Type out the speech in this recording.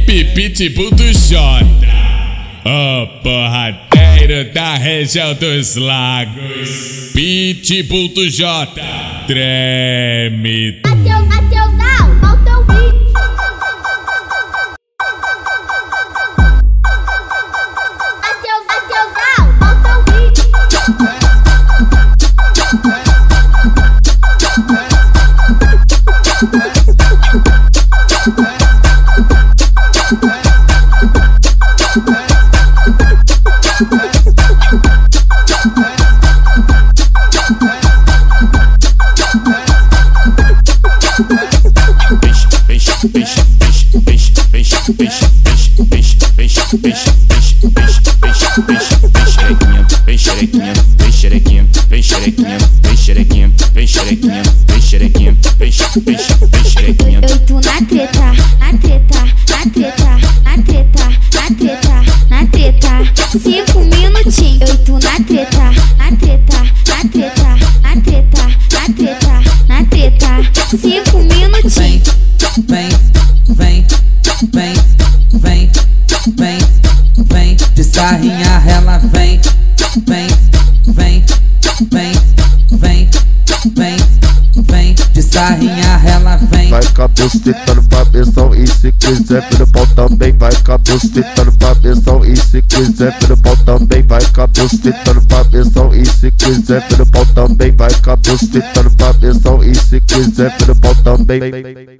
equipe Pitbull Jota. O porradeiro da região dos lagos. Pitbull do Jota. Treme. Cinco minutinhos. Vem, vem, vem, de sarrinha ela vem, vem, vem, vem, vem, vem, vem, de sarrinha ela vem. Vai cabocetando pra pensão e se quiser pelo pau também vai cabocetando pra pensão e se quiser pelo pau também vai cabocetando pra pensão e se quiser pelo pau também vai cabocetando pra pensão e se quiser pelo pau também